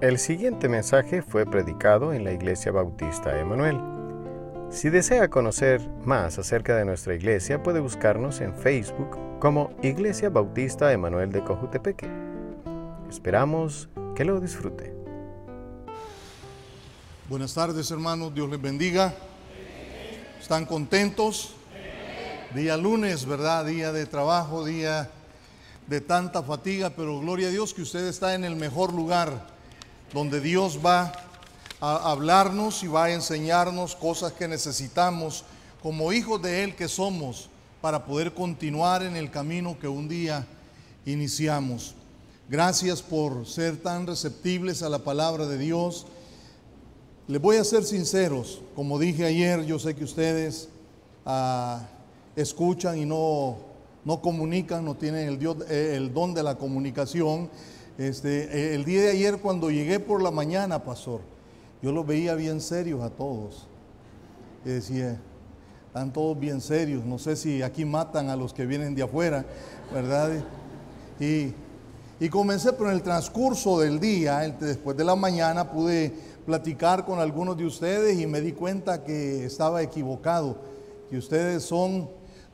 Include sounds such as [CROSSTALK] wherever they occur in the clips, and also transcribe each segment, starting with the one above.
El siguiente mensaje fue predicado en la Iglesia Bautista Emanuel. Si desea conocer más acerca de nuestra iglesia, puede buscarnos en Facebook como Iglesia Bautista Emanuel de Cojutepeque. Esperamos que lo disfrute. Buenas tardes hermanos, Dios les bendiga. ¿Están contentos? Día lunes, ¿verdad? Día de trabajo, día de tanta fatiga, pero gloria a Dios que usted está en el mejor lugar donde Dios va a hablarnos y va a enseñarnos cosas que necesitamos como hijos de Él que somos para poder continuar en el camino que un día iniciamos. Gracias por ser tan receptibles a la palabra de Dios. Les voy a ser sinceros, como dije ayer, yo sé que ustedes ah, escuchan y no, no comunican, no tienen el, el don de la comunicación. Este, eh, el día de ayer cuando llegué por la mañana, pastor, yo los veía bien serios a todos. Y decía, están todos bien serios. No sé si aquí matan a los que vienen de afuera, ¿verdad? Y, y comencé, pero en el transcurso del día, después de la mañana, pude platicar con algunos de ustedes y me di cuenta que estaba equivocado, que ustedes son,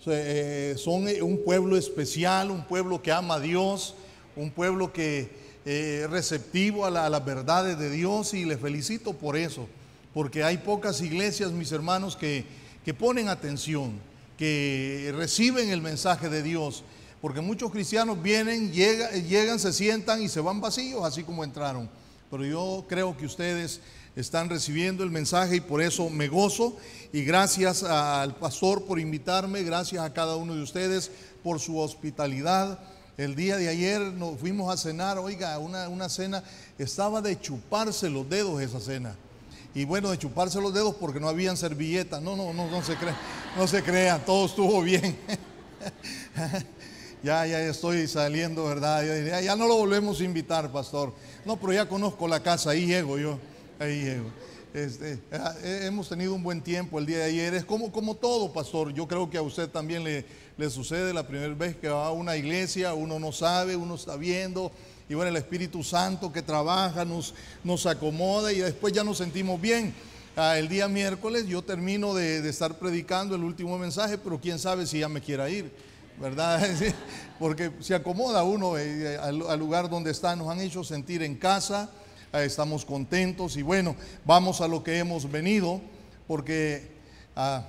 eh, son un pueblo especial, un pueblo que ama a Dios un pueblo que eh, receptivo a, las verdades de Dios y le felicito por eso, porque hay pocas iglesias, mis hermanos, que, que ponen atención, que reciben el mensaje de Dios, porque muchos cristianos vienen, llegan, se sientan y se van vacíos, así como entraron. Pero yo creo que ustedes están recibiendo el mensaje y por eso me gozo. Y gracias al pastor por invitarme, gracias a cada uno de ustedes por su hospitalidad. El día de ayer nos fuimos a cenar, oiga, una, una cena, estaba de chuparse los dedos esa cena. Y bueno, de chuparse los dedos porque no habían servilletas. No, no, no, no se crea, no se crea, todo estuvo bien. [LAUGHS] ya, ya estoy saliendo, ¿verdad? Ya, ya no lo volvemos a invitar, pastor. No, pero ya conozco la casa, ahí llego yo, ahí llego. Este, hemos tenido un buen tiempo el día de ayer. Es como, como todo, pastor. Yo creo que a usted también le, le sucede la primera vez que va a una iglesia, uno no sabe, uno está viendo. Y bueno, el Espíritu Santo que trabaja nos, nos acomoda y después ya nos sentimos bien. Ah, el día miércoles yo termino de, estar predicando el último mensaje, pero quién sabe si ya me quiera ir, ¿verdad? [LAUGHS] Porque se acomoda uno eh, al lugar donde está. Nos han hecho sentir en casa estamos contentos y bueno, vamos a lo que hemos venido, porque ah,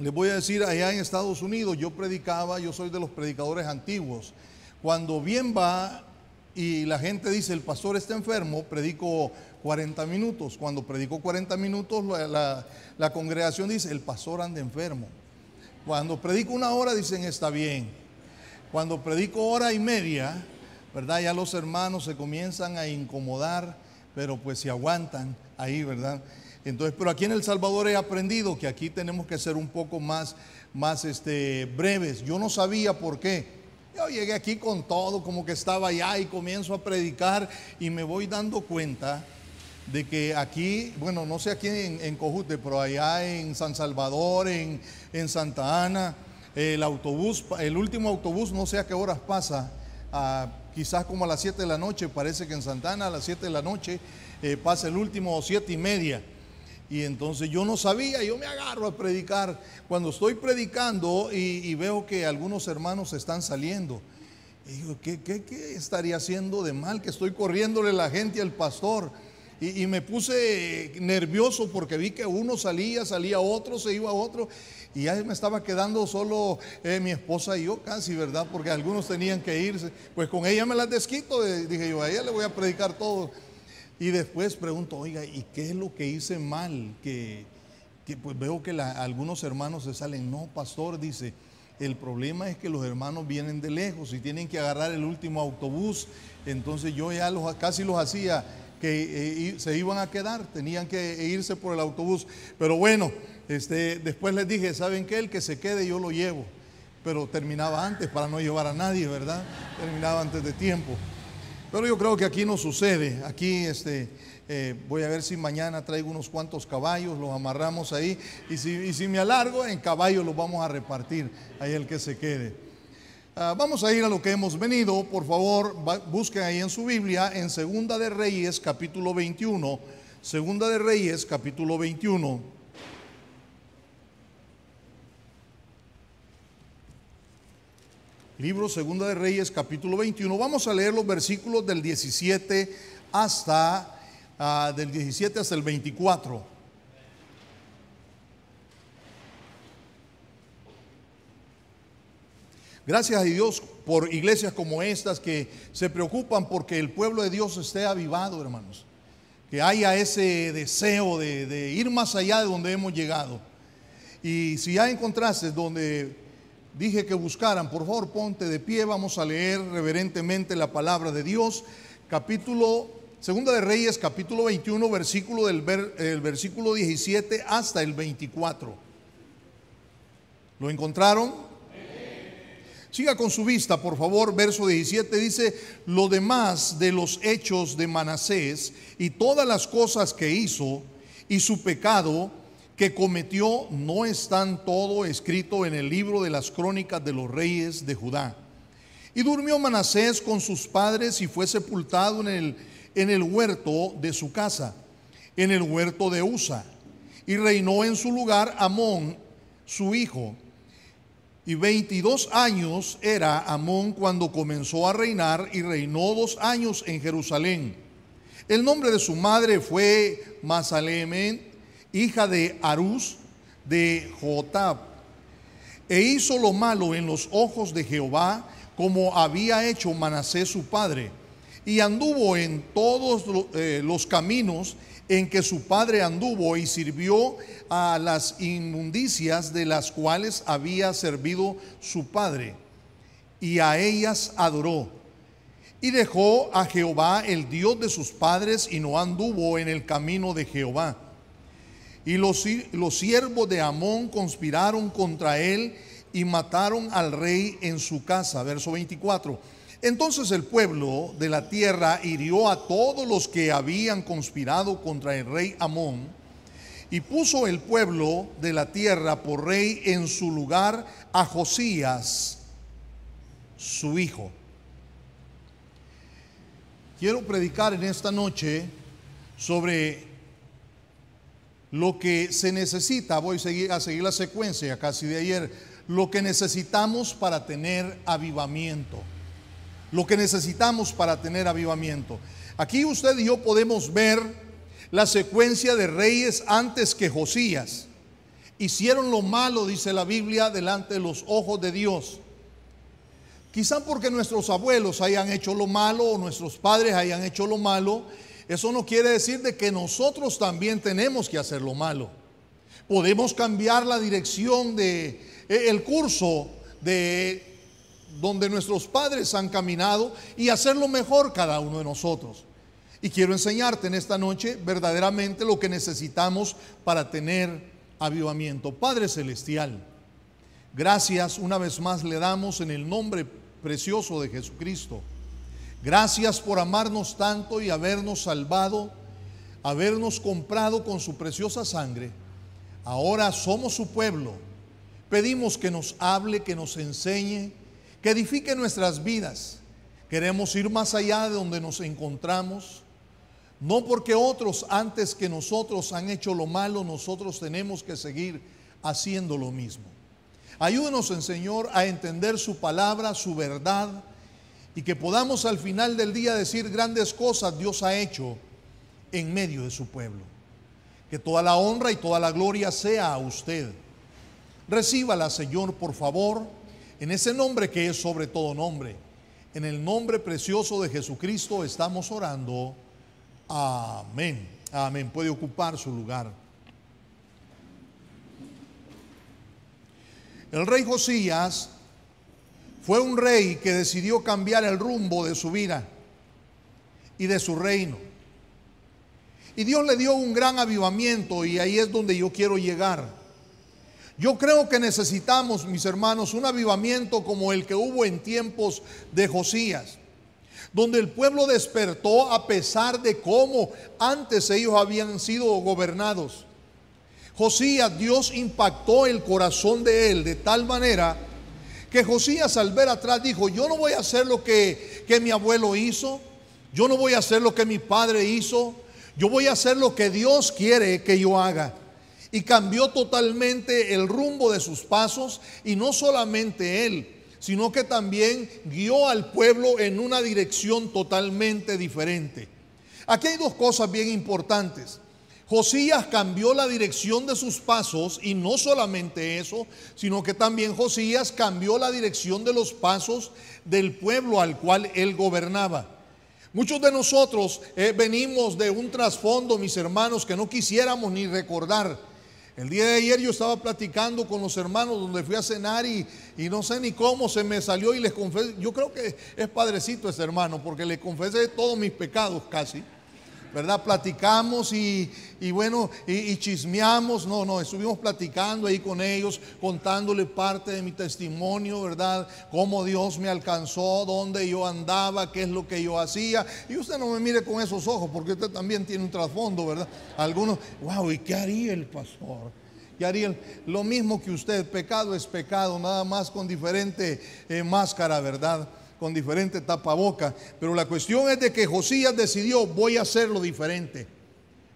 les voy a decir, allá en Estados Unidos yo predicaba, yo soy de los predicadores antiguos, cuando bien va y la gente dice, el pastor está enfermo, predico 40 minutos, cuando predico 40 minutos la, la congregación dice, el pastor anda enfermo. Cuando predico una hora dicen, está bien. Cuando predico hora y media, ¿verdad? Ya los hermanos se comienzan a incomodar, pero pues se aguantan ahí, ¿verdad? Entonces, pero aquí en El Salvador he aprendido que aquí tenemos que ser un poco más, más este, breves. Yo no sabía por qué. Yo llegué aquí con todo, como que estaba allá y comienzo a predicar y me voy dando cuenta de que aquí, bueno, no sé aquí en, Cojute, pero allá en San Salvador, en, en Santa Ana, el autobús, el último autobús, no sé a qué horas pasa, quizás como a las 7 de la noche, parece que en Santana a las 7 de la noche eh, pasa el último 7 y media. Y entonces yo no sabía, yo me agarro a predicar. Cuando estoy predicando y, veo que algunos hermanos están saliendo, y digo, ¿qué, qué, estaría haciendo de mal? Que estoy corriéndole la gente al pastor. Y, me puse nervioso porque vi que uno salía, salía otro, se iba otro. Y ya me estaba quedando solo eh, mi esposa y yo casi, ¿verdad? Porque algunos tenían que irse. Pues con ella me las desquito, dije yo, a ella le voy a predicar todo. Y después pregunto, oiga, ¿y qué es lo que hice mal? Que, pues veo que algunos hermanos se salen, no, pastor, dice, el problema es que los hermanos vienen de lejos y tienen que agarrar el último autobús. Entonces yo ya los, casi los hacía que eh, se iban a quedar, tenían que irse por el autobús. Pero bueno, este, después les dije, ¿saben qué? El que se quede yo lo llevo. Pero terminaba antes para no llevar a nadie, ¿verdad? Terminaba antes de tiempo. Pero yo creo que aquí no sucede. Aquí este, eh, voy a ver si mañana traigo unos cuantos caballos, los amarramos ahí. Y si, y si me alargo, en caballos los vamos a repartir. Ahí el que se quede. Ah, vamos a ir a lo que hemos venido. Por favor, busquen ahí en su Biblia, en Segunda de Reyes, capítulo 21. Segunda de Reyes, capítulo 21. Libro Segunda de Reyes, capítulo 21. Vamos a leer los versículos del 17 hasta ah, del 17 hasta el 24. Gracias a Dios por iglesias como estas que se preocupan porque el pueblo de Dios esté avivado, hermanos. Que haya ese deseo de, ir más allá de donde hemos llegado. Y si ya encontraste donde dije que buscaran, por favor ponte de pie, vamos a leer reverentemente la palabra de Dios. Capítulo, Segunda de Reyes, capítulo 21, versículo del el versículo 17 hasta el 24. ¿Lo encontraron? Siga con su vista, por favor. Verso 17 dice, lo demás de los hechos de Manasés y todas las cosas que hizo y su pecado que cometió no están todo escrito en el libro de las crónicas de los reyes de Judá. Y durmió Manasés con sus padres y fue sepultado en el, en el huerto de su casa, en el huerto de Usa. Y reinó en su lugar Amón, su hijo y 22 años era Amón cuando comenzó a reinar y reinó dos años en Jerusalén. El nombre de su madre fue Masaleme, hija de Arús de Jotab. E hizo lo malo en los ojos de Jehová, como había hecho Manasés su padre. Y anduvo en todos eh, los caminos en que su padre anduvo y sirvió a las inmundicias de las cuales había servido su padre, y a ellas adoró. Y dejó a Jehová el Dios de sus padres y no anduvo en el camino de Jehová. Y los, los siervos de Amón conspiraron contra él y mataron al rey en su casa. Verso 24. Entonces el pueblo de la tierra hirió a todos los que habían conspirado contra el rey Amón y puso el pueblo de la tierra por rey en su lugar a Josías, su hijo. Quiero predicar en esta noche sobre lo que se necesita, voy a seguir, a seguir la secuencia casi de ayer, lo que necesitamos para tener avivamiento lo que necesitamos para tener avivamiento. Aquí usted y yo podemos ver la secuencia de reyes antes que Josías. Hicieron lo malo, dice la Biblia, delante de los ojos de Dios. Quizá porque nuestros abuelos hayan hecho lo malo o nuestros padres hayan hecho lo malo, eso no quiere decir de que nosotros también tenemos que hacer lo malo. Podemos cambiar la dirección de eh, el curso de donde nuestros padres han caminado y hacerlo mejor cada uno de nosotros. Y quiero enseñarte en esta noche verdaderamente lo que necesitamos para tener avivamiento. Padre Celestial, gracias una vez más le damos en el nombre precioso de Jesucristo. Gracias por amarnos tanto y habernos salvado, habernos comprado con su preciosa sangre. Ahora somos su pueblo. Pedimos que nos hable, que nos enseñe, que edifique nuestras vidas. Queremos ir más allá de donde nos encontramos. No porque otros antes que nosotros han hecho lo malo, nosotros tenemos que seguir haciendo lo mismo. Ayúdenos, Señor, a entender su palabra, su verdad, y que podamos al final del día decir grandes cosas Dios ha hecho en medio de su pueblo. Que toda la honra y toda la gloria sea a usted. Recíbala, Señor, por favor en ese nombre que es sobre todo nombre, en el nombre precioso de Jesucristo estamos orando. Amén. Amén. Puede ocupar su lugar. El rey Josías fue un rey que decidió cambiar el rumbo de su vida y de su reino. Y Dios le dio un gran avivamiento y ahí es donde yo quiero llegar. Yo creo que necesitamos, mis hermanos, un avivamiento como el que hubo en tiempos de Josías, donde el pueblo despertó a pesar de cómo antes ellos habían sido gobernados. Josías, Dios impactó el corazón de él de tal manera que Josías al ver atrás dijo, yo no voy a hacer lo que, que mi abuelo hizo, yo no voy a hacer lo que mi padre hizo, yo voy a hacer lo que Dios quiere que yo haga. Y cambió totalmente el rumbo de sus pasos y no solamente él, sino que también guió al pueblo en una dirección totalmente diferente. Aquí hay dos cosas bien importantes. Josías cambió la dirección de sus pasos y no solamente eso, sino que también Josías cambió la dirección de los pasos del pueblo al cual él gobernaba. Muchos de nosotros eh, venimos de un trasfondo, mis hermanos, que no quisiéramos ni recordar. El día de ayer yo estaba platicando con los hermanos donde fui a cenar y, y no sé ni cómo se me salió y les confesé, yo creo que es padrecito ese hermano, porque le confesé todos mis pecados casi. ¿Verdad? Platicamos y, bueno, y, chismeamos, no, no, estuvimos platicando ahí con ellos, contándole parte de mi testimonio, ¿verdad? Cómo Dios me alcanzó, dónde yo andaba, qué es lo que yo hacía. Y usted no me mire con esos ojos, porque usted también tiene un trasfondo, ¿verdad? Algunos, wow, ¿y qué haría el pastor? ¿Qué haría lo mismo que usted? Pecado es pecado, nada más con diferente eh, máscara, ¿verdad? Con diferente tapaboca. Pero la cuestión es de que Josías decidió, voy a hacerlo diferente.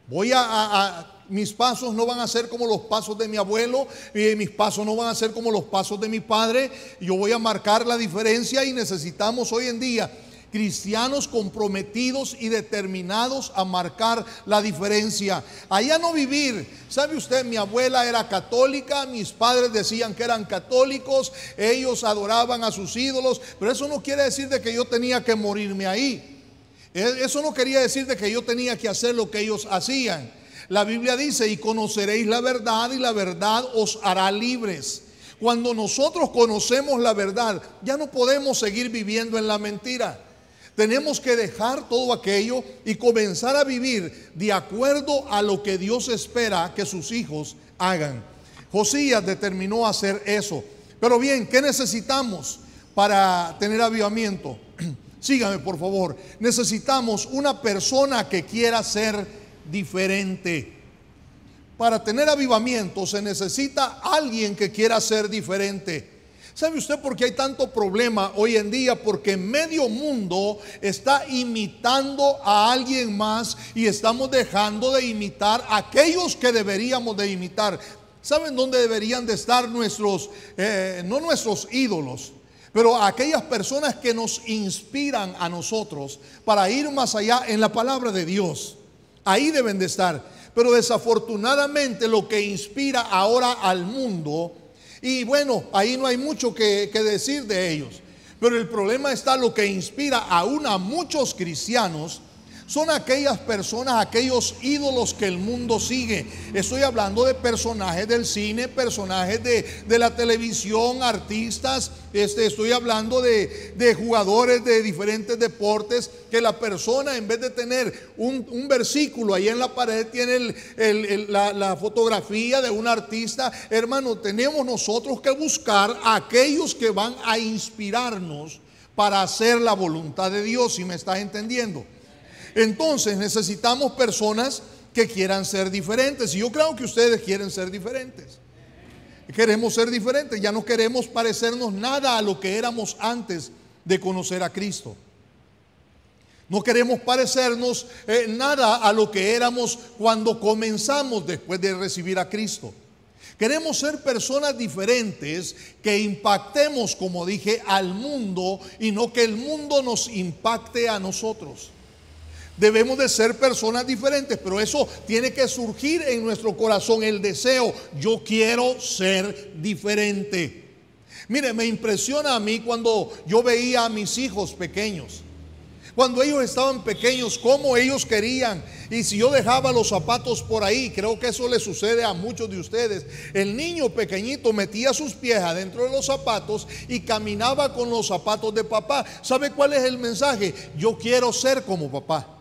Voy a, mis pasos no van a ser como los pasos de mi abuelo, y mis pasos no van a ser como los pasos de mi padre. Yo voy a marcar la diferencia y necesitamos hoy en día cristianos comprometidos y determinados a marcar la diferencia. Allá no vivir. ¿Sabe usted? Mi abuela era católica, mis padres decían que eran católicos, ellos adoraban a sus ídolos, pero eso no quiere decir de que yo tenía que morirme ahí. E, eso no quería decir de que yo tenía que hacer lo que ellos hacían. La Biblia dice, y conoceréis la verdad y la verdad os hará libres. Cuando nosotros conocemos la verdad, ya no podemos seguir viviendo en la mentira. Tenemos que dejar todo aquello y comenzar a vivir de acuerdo a lo que Dios espera que sus hijos hagan. Josías determinó hacer eso. Pero bien, ¿qué necesitamos para tener avivamiento? [CLEARS THROAT] Sígame, por favor. Necesitamos una persona que quiera ser diferente. Para tener avivamiento se necesita alguien que quiera ser diferente. ¿Sabe usted por qué hay tanto problema hoy en día? Porque medio mundo está imitando a alguien más y estamos dejando de imitar a aquellos que deberíamos de imitar. ¿Saben dónde deberían de estar nuestros, eh, no nuestros ídolos, pero aquellas personas que nos inspiran a nosotros para ir más allá en la palabra de Dios? Ahí deben de estar. Pero desafortunadamente lo que inspira ahora al mundo y bueno, ahí no hay mucho que, decir de ellos. Pero el problema está lo que inspira aún a muchos cristianos son aquellas personas, aquellos ídolos que el mundo sigue. Estoy hablando de personajes del cine, personajes de, la televisión, artistas. Este, estoy hablando de, jugadores de diferentes deportes que la persona en vez de tener un, versículo ahí en la pared tiene la, la fotografía de un artista. Hermano, tenemos nosotros que buscar a aquellos que van a inspirarnos para hacer la voluntad de Dios, si me estás entendiendo. Entonces necesitamos personas que quieran ser diferentes. Y yo creo que ustedes quieren ser diferentes. Queremos ser diferentes. Ya no queremos parecernos nada a lo que éramos antes de conocer a Cristo. No queremos parecernos eh, nada a lo que éramos cuando comenzamos después de recibir a Cristo. Queremos ser personas diferentes que impactemos, como dije, al mundo y no que el mundo nos impacte a nosotros. Debemos de ser personas diferentes, pero eso tiene que surgir en nuestro corazón el deseo, yo quiero ser diferente. Mire, me impresiona a mí cuando yo veía a mis hijos pequeños. Cuando ellos estaban pequeños, cómo ellos querían. Y si yo dejaba los zapatos por ahí, creo que eso le sucede a muchos de ustedes. El niño pequeñito metía sus pies adentro de los zapatos y caminaba con los zapatos de papá. ¿Sabe cuál es el mensaje? Yo quiero ser como papá.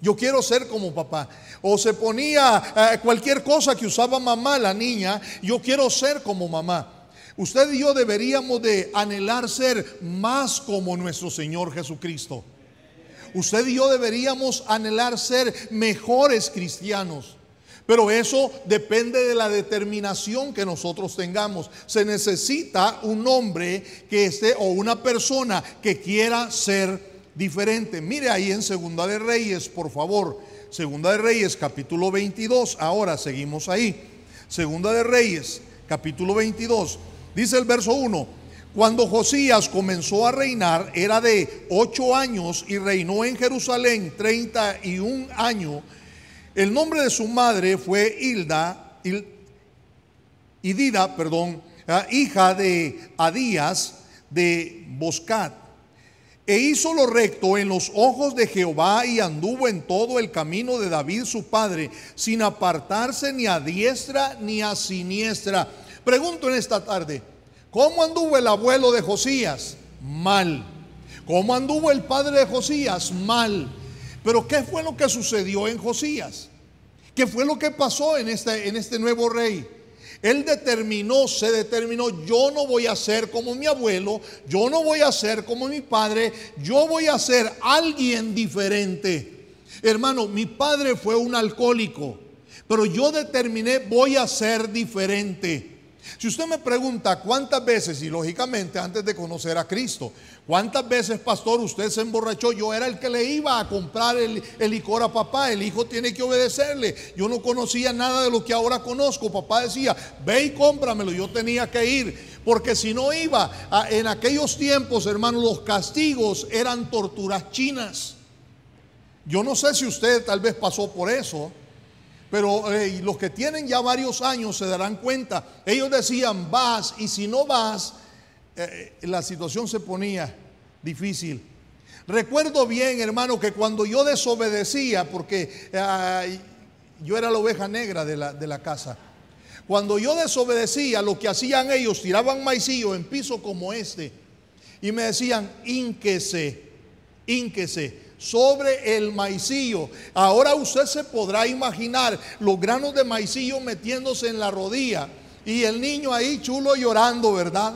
Yo quiero ser como papá. O se ponía eh, cualquier cosa que usaba mamá, la niña, yo quiero ser como mamá. Usted y yo deberíamos de anhelar ser más como nuestro Señor Jesucristo. Usted y yo deberíamos anhelar ser mejores cristianos. Pero eso depende de la determinación que nosotros tengamos. Se necesita un hombre que esté o una persona que quiera ser diferente. Mire ahí en Segunda de Reyes, por favor. Segunda de Reyes, capítulo 22. Ahora seguimos ahí. Segunda de Reyes, capítulo 22. Dice el verso 1. Cuando Josías comenzó a reinar, era de ocho años y reinó en Jerusalén treinta y un años el nombre de su madre fue Hilda, Idida, perdón, ah, hija de Adías de Boscat. E hizo lo recto en los ojos de Jehová y anduvo en todo el camino de David su padre, sin apartarse ni a diestra ni a siniestra. Pregunto en esta tarde, ¿cómo anduvo el abuelo de Josías? Mal. ¿Cómo anduvo el padre de Josías? Mal. Pero ¿qué fue lo que sucedió en Josías? ¿Qué fue lo que pasó en este, en este nuevo rey? Él determinó, se determinó, yo no voy a ser como mi abuelo, yo no voy a ser como mi padre, yo voy a ser alguien diferente. Hermano, mi padre fue un alcohólico, pero yo determiné, voy a ser diferente. Si usted me pregunta cuántas veces, y lógicamente antes de conocer a Cristo, cuántas veces, pastor, usted se emborrachó, yo era el que le iba a comprar el, licor a papá, el hijo tiene que obedecerle. Yo no conocía nada de lo que ahora conozco. Papá decía, ve y cómpramelo, yo tenía que ir. Porque si no iba, en aquellos tiempos, hermano, los castigos eran torturas chinas. Yo no sé si usted tal vez pasó por eso. Pero eh, los que tienen ya varios años se darán cuenta. Ellos decían, vas y si no vas, eh, eh, la situación se ponía difícil. Recuerdo bien, hermano, que cuando yo desobedecía, porque yo era la oveja negra de la, de la casa, cuando yo desobedecía, lo que hacían ellos, tiraban maicillo en piso como este y me decían, ínquese, ínquese sobre el maicillo. Ahora usted se podrá imaginar los granos de maicillo metiéndose en la rodilla y el niño ahí chulo llorando, ¿verdad?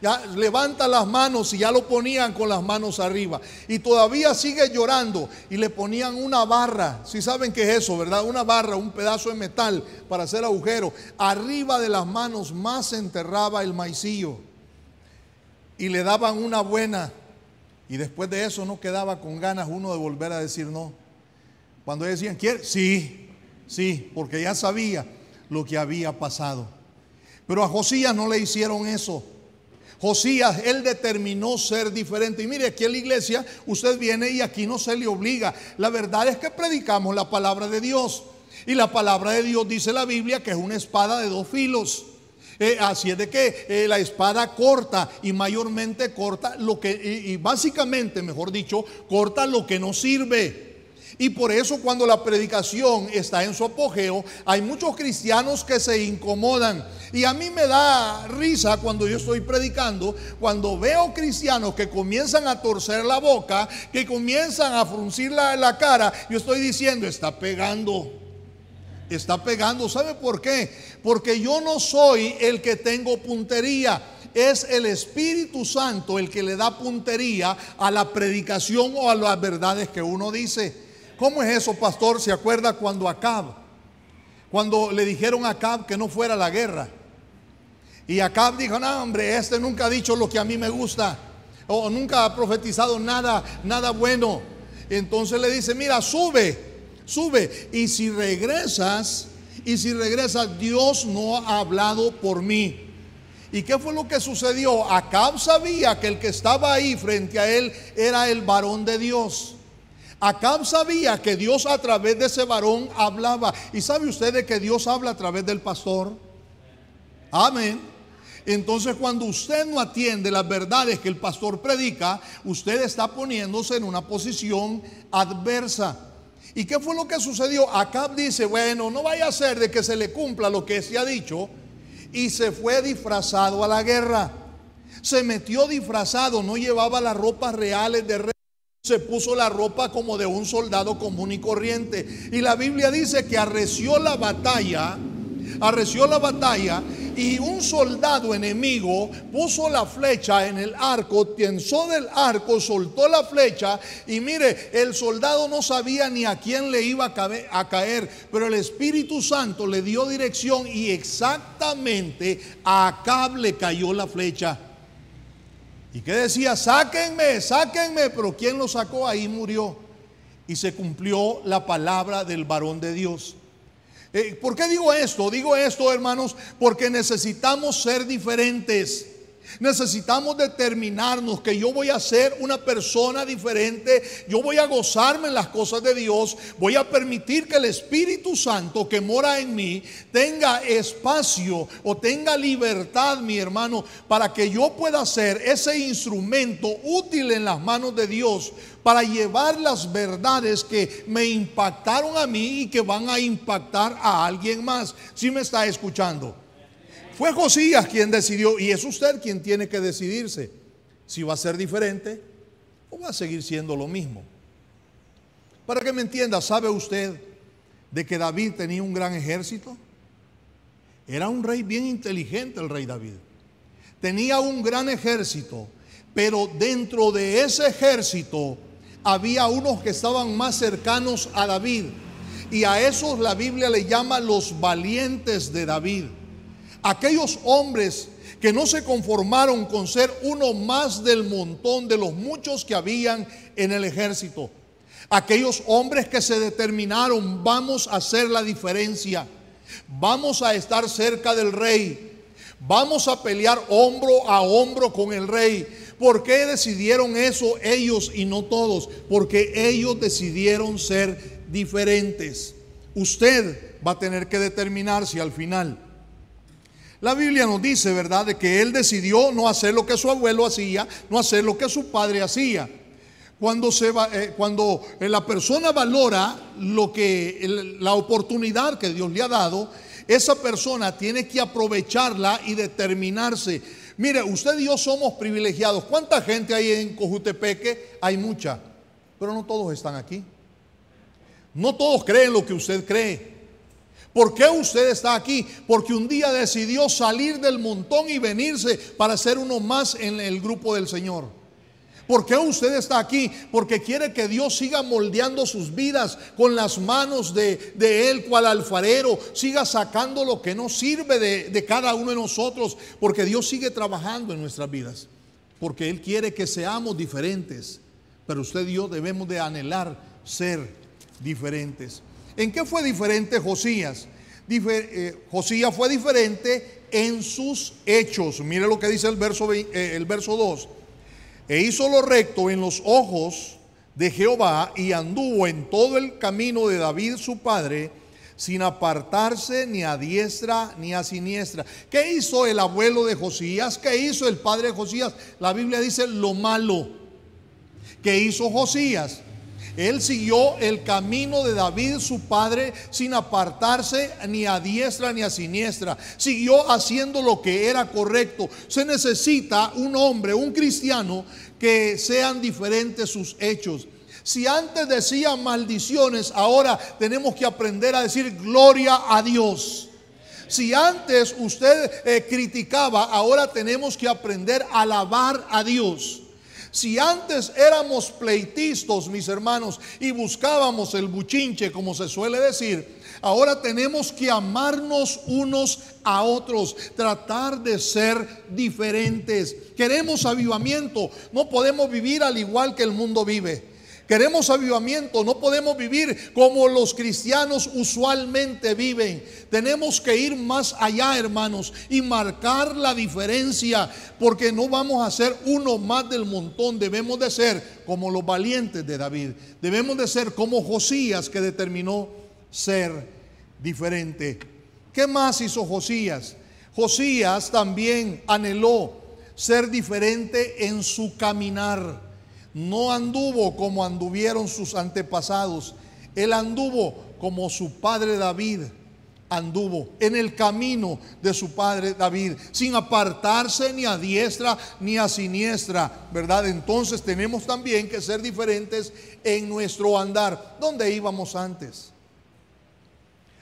Ya levanta las manos y ya lo ponían con las manos arriba. Y todavía sigue llorando y le ponían una barra. Si saben qué es eso, ¿verdad? Una barra, un pedazo de metal para hacer agujero. Arriba de las manos más se enterraba el maicillo. Y le daban una buena y después de eso no quedaba con ganas uno de volver a decir no. Cuando decían, ¿quiere? Sí, sí, porque ya sabía lo que había pasado. Pero a Josías no le hicieron eso. Josías, él determinó ser diferente. Y mire, aquí en la iglesia usted viene y aquí no se le obliga. La verdad es que predicamos la palabra de Dios. Y la palabra de Dios dice la Biblia que es una espada de dos filos. Eh, así es de que eh, la espada corta y mayormente corta lo que, y, básicamente, mejor dicho, corta lo que no sirve. Y por eso cuando la predicación está en su apogeo, hay muchos cristianos que se incomodan. Y a mí me da risa cuando yo estoy predicando, cuando veo cristianos que comienzan a torcer la boca, que comienzan a fruncir la, la cara, yo estoy diciendo, está pegando está pegando. ¿Sabe por qué? Porque yo no soy el que tengo puntería. Es el Espíritu Santo el que le da puntería a la predicación o a las verdades que uno dice. ¿Cómo es eso, pastor? ¿Se acuerda cuando Acab, cuando le dijeron a Acab que no fuera la guerra? Y Acab dijo, no, hombre, este nunca ha dicho lo que a mí me gusta. O nunca ha profetizado nada, nada bueno. Entonces le dice, mira, sube sube. Y si regresas, y si regresas, Dios no ha hablado por mí. ¿Y qué fue lo que sucedió? Acab sabía que el que estaba ahí frente a él era el varón de Dios. Acab sabía que Dios a través de ese varón hablaba. ¿Y sabe usted de que Dios habla a través del pastor? Amén. Entonces cuando usted no atiende las verdades que el pastor predica, usted está poniéndose en una posición adversa. ¿Y qué fue lo que sucedió? Acab dice, bueno, no vaya a ser de que se le cumpla lo que se ha dicho. Y se fue disfrazado a la guerra. Se metió disfrazado, no llevaba las ropas reales de rey. Se puso la ropa como de un soldado común y corriente. Y la Biblia dice que arreció la batalla, arreció la batalla y un soldado enemigo puso la flecha en el arco, tensó del arco, soltó la flecha y mire, el soldado no sabía ni a quién le iba a caer, pero el Espíritu Santo le dio dirección y exactamente a Acab le cayó la flecha. Y que decía, sáquenme, sáquenme, pero quien lo sacó ahí murió. Y se cumplió la palabra del varón de Dios. Eh, ¿Por qué digo esto? Digo esto, hermanos, porque necesitamos ser diferentes. Necesitamos determinarnos que yo voy a ser una persona diferente, yo voy a gozarme en las cosas de Dios, voy a permitir que el Espíritu Santo que mora en mí tenga espacio o tenga libertad, mi hermano, para que yo pueda ser ese instrumento útil en las manos de Dios para llevar las verdades que me impactaron a mí y que van a impactar a alguien más. Si me está escuchando? Fue Josías quien decidió y es usted quien tiene que decidirse si va a ser diferente o va a seguir siendo lo mismo. Para que me entienda, ¿sabe usted de que David tenía un gran ejército? Era un rey bien inteligente el rey David. Tenía un gran ejército, pero dentro de ese ejército había unos que estaban más cercanos a David. Y a esos la Biblia le llama los valientes de David. Aquellos hombres que no se conformaron con ser uno más del montón de los muchos que habían en el ejército. Aquellos hombres que se determinaron, vamos a hacer la diferencia, vamos a estar cerca del rey, vamos a pelear hombro a hombro con el rey. ¿Por qué decidieron eso ellos y no todos? Porque ellos decidieron ser diferentes. Usted va a tener que determinarse al final la Biblia nos dice, ¿verdad?, de que él decidió no hacer lo que su abuelo hacía, no hacer lo que su padre hacía. Cuando, eh, eh, la persona valora lo que, la oportunidad que Dios le ha dado, esa persona tiene que aprovecharla y determinarse. Mire, usted y yo somos privilegiados. ¿Cuánta gente hay en Cojutepeque? Hay mucha, pero no todos están aquí. No todos creen lo que usted cree. ¿Por qué usted está aquí? Porque un día decidió salir del montón y venirse para ser uno más en el grupo del Señor. ¿Por qué usted está aquí? Porque quiere que Dios siga moldeando sus vidas con las manos de, Él, cual alfarero, siga sacando lo que no sirve de, de cada uno de nosotros, porque Dios sigue trabajando en nuestras vidas, porque Él quiere que seamos diferentes, pero usted y yo debemos de anhelar ser diferentes. ¿En qué fue diferente Josías? Eh, Josías fue diferente en sus hechos. Mire lo que dice el verso, eh, el verso 2. E hizo lo recto en los ojos de Jehová y anduvo en todo el camino de David su padre, sin apartarse ni a diestra ni a siniestra. ¿Qué hizo el abuelo de Josías? ¿Qué hizo el padre de Josías? La Biblia dice lo malo. ¿Qué hizo Josías? Él siguió el camino de David, su padre, sin apartarse ni a diestra ni a siniestra. Siguió haciendo lo que era correcto. Se necesita un hombre, un cristiano, que sean diferentes sus hechos. Si antes decía maldiciones, ahora tenemos que aprender a decir gloria a Dios. Si antes usted eh, criticaba, ahora tenemos que aprender a alabar a Dios. Si antes éramos pleitistas, mis hermanos, y buscábamos el buchinche, como se suele decir, ahora tenemos que amarnos unos a otros, tratar de ser diferentes. Queremos avivamiento, no podemos vivir al igual que el mundo vive. Queremos avivamiento, no podemos vivir como los cristianos usualmente viven. Tenemos que ir más allá, hermanos, y marcar la diferencia, porque no vamos a ser uno más del montón. Debemos de ser como los valientes de David. Debemos de ser como Josías que determinó ser diferente. ¿Qué más hizo Josías? Josías también anheló ser diferente en su caminar no anduvo como anduvieron sus antepasados. Él anduvo como su padre David anduvo en el camino de su padre David, sin apartarse ni a diestra ni a siniestra, ¿verdad? Entonces tenemos también que ser diferentes en nuestro andar. ¿Dónde íbamos antes?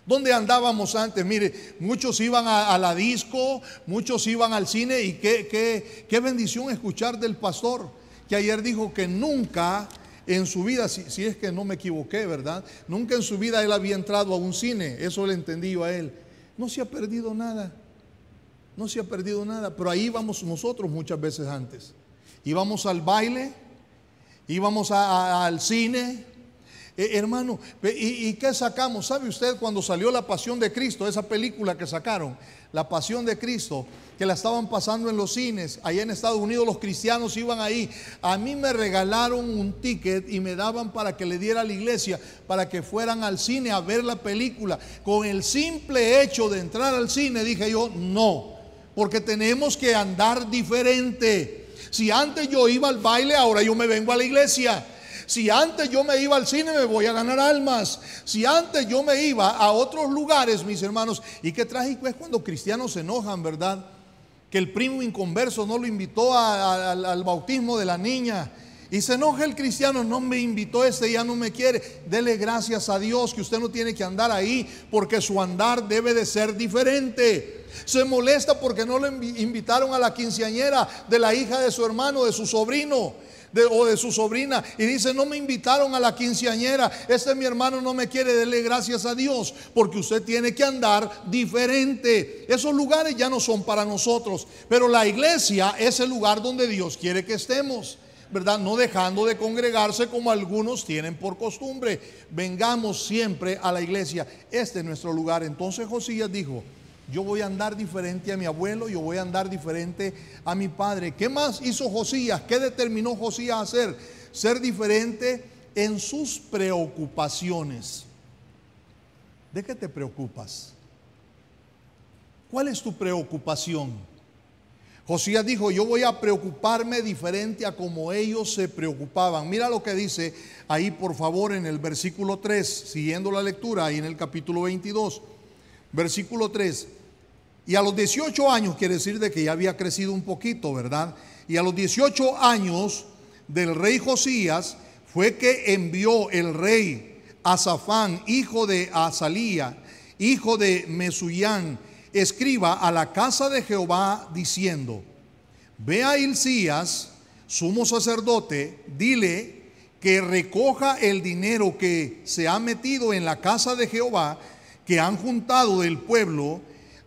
¿Dónde andábamos antes? Mire, muchos iban a, la disco, muchos iban al cine y qué, qué, qué, bendición escuchar del pastor que ayer dijo que nunca en su vida, si, si, es que no me equivoqué, ¿verdad? Nunca en su vida él había entrado a un cine, eso le entendí yo a él. No se ha perdido nada, no se ha perdido nada, pero ahí vamos nosotros muchas veces antes. Íbamos al baile, íbamos al cine, eh, hermano, ¿y, qué sacamos? ¿Sabe usted cuando salió La Pasión de Cristo, esa película que sacaron, La Pasión de Cristo, que la estaban pasando en los cines, allá en Estados Unidos los cristianos iban ahí. A mí me regalaron un ticket y me daban para que le diera a la iglesia, para que fueran al cine a ver la película. Con el simple hecho de entrar al cine dije yo, no, porque tenemos que andar diferente. Si antes yo iba al baile, ahora yo me vengo a la iglesia. Si antes yo me iba al cine, me voy a ganar almas. Si antes yo me iba a otros lugares, mis hermanos, y qué trágico es cuando cristianos se enojan, ¿verdad? Que el primo inconverso no lo invitó al bautismo de la niña. Y se enoja el cristiano, no me invitó este, ya no me quiere. Dele gracias a Dios que usted no tiene que andar ahí porque su andar debe de ser diferente. Se molesta porque no le invitaron a la quinceañera de la hija de su hermano, de su sobrino o de su sobrina y dice, no me invitaron a la quinceañera, este mi hermano no me quiere, darle gracias a Dios, porque usted tiene que andar diferente. Esos lugares ya no son para nosotros, pero la iglesia es el lugar donde Dios quiere que estemos. ¿verdad? No dejando de congregarse como algunos tienen por costumbre. Vengamos siempre a la iglesia. Este es nuestro lugar. Entonces Josías dijo, yo voy a andar diferente a mi abuelo, yo voy a andar diferente a mi padre. ¿Qué más hizo Josías? ¿Qué determinó Josías hacer? Ser diferente en sus preocupaciones. ¿De qué te preocupas? ¿Cuál es tu preocupación? Josías dijo, yo voy a preocuparme diferente a como ellos se preocupaban. Mira lo que dice ahí, por favor, en el versículo 3, siguiendo la lectura, ahí en el capítulo 22, versículo 3. Y a los 18 años, quiere decir de que ya había crecido un poquito, ¿verdad? Y a los 18 años del rey Josías fue que envió el rey Azafán, hijo de Azalía, hijo de Mesuyán, escriba a la casa de Jehová diciendo, ve a Hilcías, sumo sacerdote, dile que recoja el dinero que se ha metido en la casa de Jehová, que han juntado del pueblo,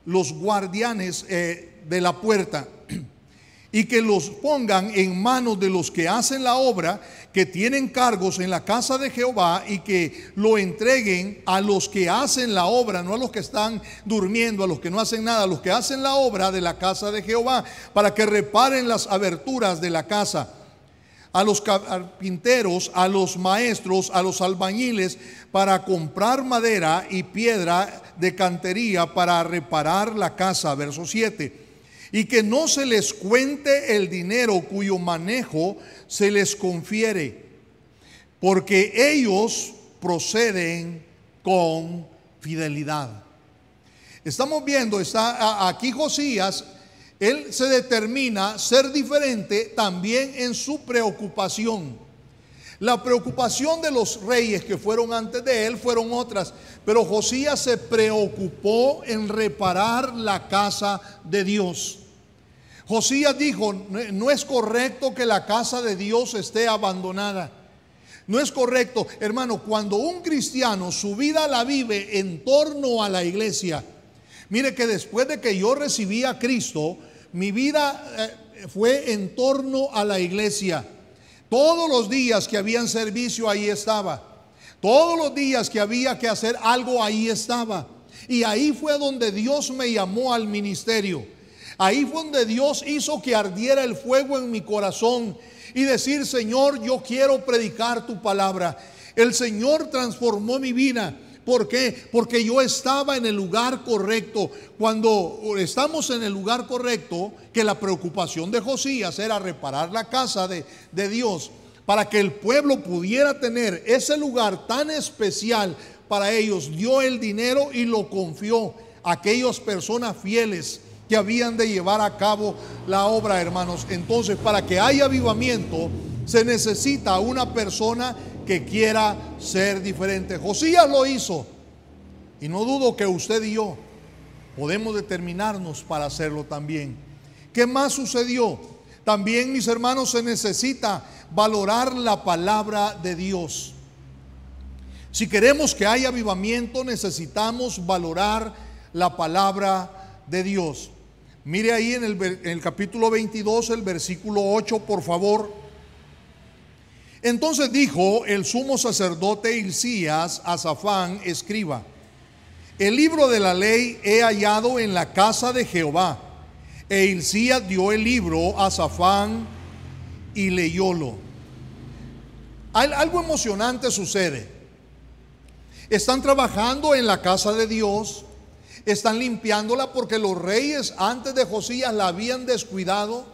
los guardianes eh, de la puerta [CLEARS THROAT] y que los pongan en manos de los que hacen la obra, que tienen cargos en la casa de Jehová y que lo entreguen a los que hacen la obra, no a los que están durmiendo, a los que no hacen nada, a los que hacen la obra de la casa de Jehová, para que reparen las aberturas de la casa a los carpinteros, a los maestros, a los albañiles, para comprar madera y piedra de cantería para reparar la casa. Verso 7. Y que no se les cuente el dinero cuyo manejo se les confiere, porque ellos proceden con fidelidad. Estamos viendo, está aquí Josías él se determina ser diferente también en su preocupación. La preocupación de los reyes que fueron antes de él fueron otras, pero Josías se preocupó en reparar la casa de Dios. Josías dijo, no es correcto que la casa de Dios esté abandonada. No es correcto, hermano, cuando un cristiano su vida la vive en torno a la iglesia. Mire que después de que yo recibí a Cristo, mi vida eh, fue en torno a la iglesia. Todos los días que había servicio, ahí estaba. Todos los días que había que hacer algo, ahí estaba. Y ahí fue donde Dios me llamó al ministerio. Ahí fue donde Dios hizo que ardiera el fuego en mi corazón y decir, Señor, yo quiero predicar tu palabra. El Señor transformó mi vida. ¿Por qué? Porque yo estaba en el lugar correcto. Cuando estamos en el lugar correcto, que la preocupación de Josías era reparar la casa de, de Dios para que el pueblo pudiera tener ese lugar tan especial para ellos, dio el dinero y lo confió a aquellas personas fieles que habían de llevar a cabo la obra, hermanos. Entonces, para que haya avivamiento, se necesita una persona que quiera ser diferente. Josías lo hizo Y no dudo que usted y yo podemos determinarnos para hacerlo también. ¿Qué más sucedió? También, mis hermanos, se necesita valorar la palabra de Dios. Si queremos que haya avivamiento, necesitamos valorar la palabra de Dios. Mire ahí en el, en el, capítulo 22, el versículo 8, por favor. Entonces dijo el sumo sacerdote Hilcías a Zafán, escriba, el libro de la ley he hallado en la casa de Jehová. E Hilcías dio el libro a Zafán y leyólo. Algo emocionante sucede. Están trabajando en la casa de Dios, están limpiándola porque los reyes antes de Josías la habían descuidado,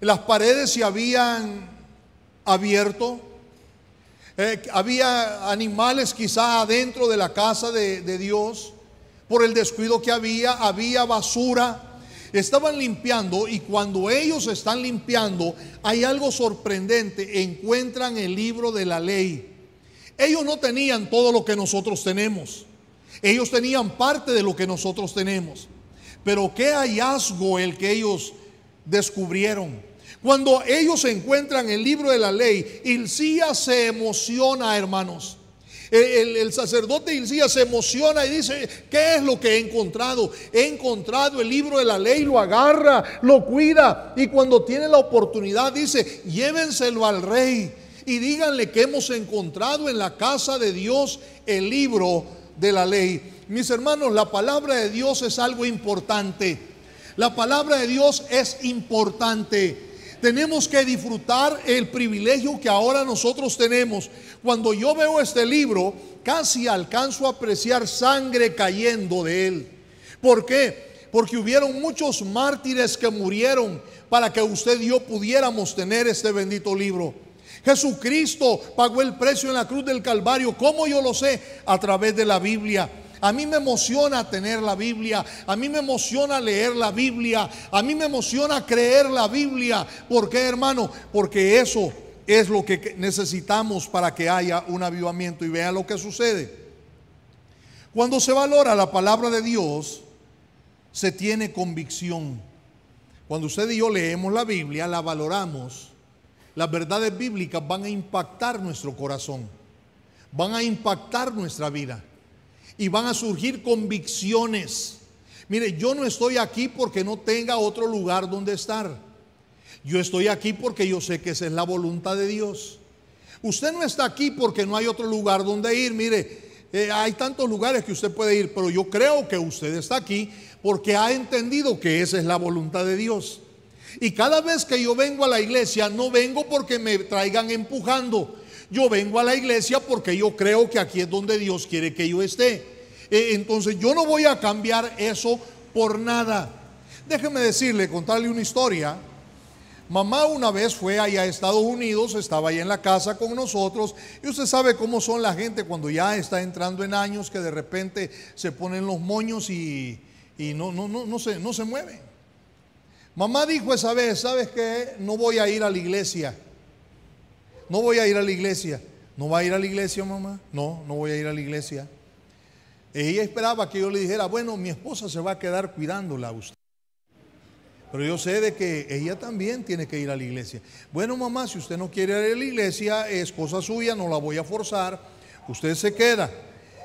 las paredes se habían abierto, eh, había animales quizá adentro de la casa de, de Dios, por el descuido que había, había basura, estaban limpiando y cuando ellos están limpiando hay algo sorprendente, encuentran el libro de la ley. Ellos no tenían todo lo que nosotros tenemos. Ellos tenían parte de lo que nosotros tenemos. Pero qué hallazgo el que ellos descubrieron. Cuando ellos encuentran el libro de la ley, Hilcías se emociona, hermanos. El, el, sacerdote Hilcías se emociona y dice, ¿qué es lo que he encontrado? He encontrado el libro de la ley, lo agarra, lo cuida y cuando tiene la oportunidad dice, llévenselo al rey y díganle que hemos encontrado en la casa de Dios el libro de la ley. Mis hermanos, la palabra de Dios es algo importante. La palabra de Dios es importante. Tenemos que disfrutar el privilegio que ahora nosotros tenemos. Cuando yo veo este libro, casi alcanzo a apreciar sangre cayendo de él. ¿Por qué? Porque hubieron muchos mártires que murieron para que usted y yo pudiéramos tener este bendito libro. Jesucristo pagó el precio en la cruz del Calvario. ¿Cómo yo lo sé? A través de la Biblia. A mí me emociona tener la Biblia, a mí me emociona leer la Biblia, a mí me emociona creer la Biblia. ¿Por qué, hermano? Porque eso es lo que necesitamos para que haya un avivamiento. Y vea lo que sucede. Cuando se valora la palabra de Dios, se tiene convicción. Cuando usted y yo leemos la Biblia, la valoramos las verdades bíblicas van a impactar nuestro corazón, van a impactar nuestra vida y van a surgir convicciones. Mire, yo no estoy aquí porque no tenga otro lugar donde estar. Yo estoy aquí porque yo sé que esa es la voluntad de Dios. Usted no está aquí porque no hay otro lugar donde ir. Mire, eh, hay tantos lugares que usted puede ir, pero yo creo que usted está aquí porque ha entendido que esa es la voluntad de Dios. Y cada vez que yo vengo a la iglesia, no vengo porque me traigan empujando. Yo vengo a la iglesia porque yo creo que aquí es donde Dios quiere que yo esté. Eh, entonces yo no voy a cambiar eso por nada. Déjeme decirle, contarle una historia. Mamá una vez fue allá a Estados Unidos, estaba ahí en la casa con nosotros y usted sabe cómo son la gente cuando ya está entrando en años que de repente se ponen los moños y, no, no, no, no, se, no se mueven. Mamá dijo esa vez, ¿sabes qué? No voy a ir a la iglesia. No voy a ir a la iglesia. ¿No va a ir a la iglesia, mamá? No, no voy a ir a la iglesia. Ella esperaba que yo le dijera, bueno, mi esposa se va a quedar cuidándola a usted. Pero yo sé de que ella también tiene que ir a la iglesia. Bueno, mamá, si usted no quiere ir a la iglesia, es cosa suya, no la voy a forzar. Usted se queda.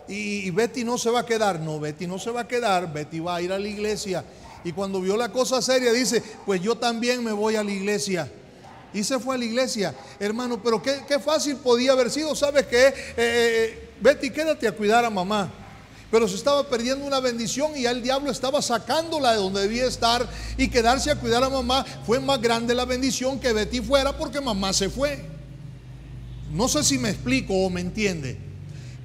Y, y Betty no se va a quedar. No, Betty no se va a quedar. Betty va a ir a la iglesia. Y cuando vio la cosa seria, dice, pues yo también me voy a la iglesia. Y se fue a la iglesia, hermano, pero qué, fácil podía haber sido, ¿sabes qué? Eh, eh, Betty, quédate a cuidar a mamá. Pero se estaba perdiendo una bendición y ya el diablo estaba sacándola de donde debía estar y quedarse a cuidar a mamá. Fue más grande la bendición que Betty fuera porque mamá se fue. No sé si me explico o me entiende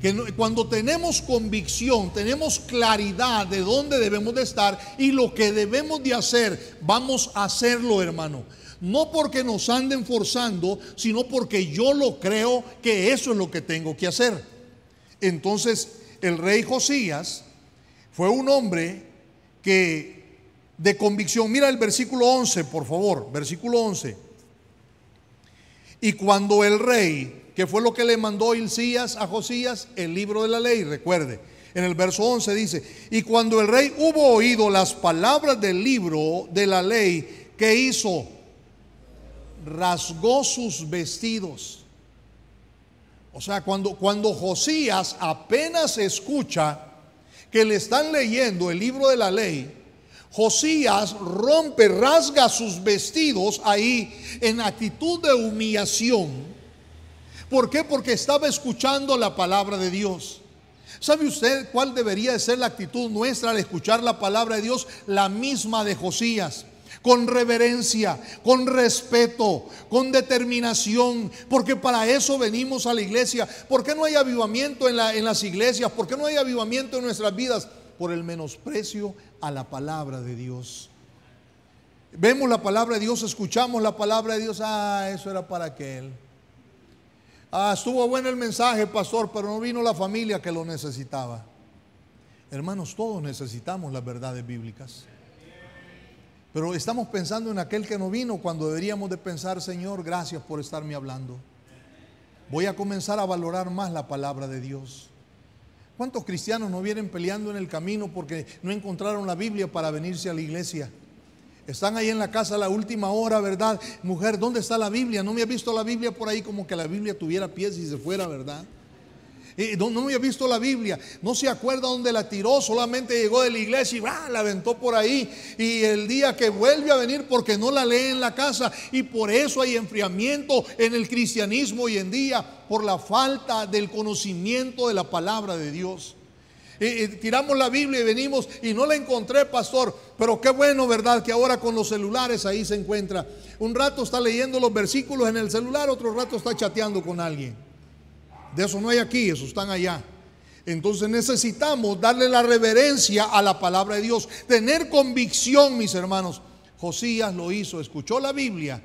que cuando tenemos convicción, tenemos claridad de dónde debemos de estar y lo que debemos de hacer, vamos a hacerlo, hermano. No porque nos anden forzando, sino porque yo lo creo que eso es lo que tengo que hacer. Entonces, el rey Josías fue un hombre que de convicción, mira el versículo 11, por favor, versículo 11. Y cuando el rey que fue lo que le mandó Hilcías a Josías? El libro de la ley, recuerde. En el verso 11 dice, y cuando el rey hubo oído las palabras del libro de la ley, ¿qué hizo? Rasgó sus vestidos. O sea, cuando, cuando Josías apenas escucha que le están leyendo el libro de la ley, Josías rompe, rasga sus vestidos ahí en actitud de humillación. ¿Por qué? Porque estaba escuchando la palabra de Dios. ¿Sabe usted cuál debería de ser la actitud nuestra al escuchar la palabra de Dios? La misma de Josías con reverencia, con respeto, con determinación, porque para eso venimos a la iglesia. ¿Por qué no hay avivamiento en, las iglesias? ¿Por qué no hay avivamiento en nuestras vidas? Por el menosprecio a la palabra de Dios. Vemos la palabra de Dios, escuchamos la palabra de Dios, ah, eso era para aquel. Ah, estuvo bueno el mensaje, pastor, pero no vino la familia que lo necesitaba. Hermanos, todos necesitamos las verdades bíblicas. Pero estamos pensando en aquel que no vino cuando deberíamos de pensar, Señor, gracias por estarme hablando. Voy a comenzar a valorar más la palabra de Dios. ¿Cuántos cristianos no vienen peleando en el camino porque no encontraron la Biblia para venirse a la iglesia? Están ahí en la casa a la última hora, ¿verdad? Mujer, ¿dónde está la Biblia? No me ha visto la Biblia por ahí como que la Biblia tuviera pies y se fuera, ¿verdad? No, había visto la Biblia, no se acuerda dónde la tiró, solamente llegó de la iglesia y la aventó por ahí. Y el día que vuelve a venir porque no la lee en la casa y por eso hay enfriamiento en el cristianismo hoy en día, por la falta del conocimiento de la palabra de Dios. Tiramos la Biblia y venimos y no la encontré, pastor. Pero qué bueno, ¿verdad? Que ahora con los celulares ahí se encuentra. Un rato está leyendo los versículos en el celular, otro rato está chateando con alguien. De eso no hay aquí, eso están allá. Entonces necesitamos darle la reverencia a la palabra de Dios, tener convicción, mis hermanos. Josías lo hizo, escuchó la Biblia,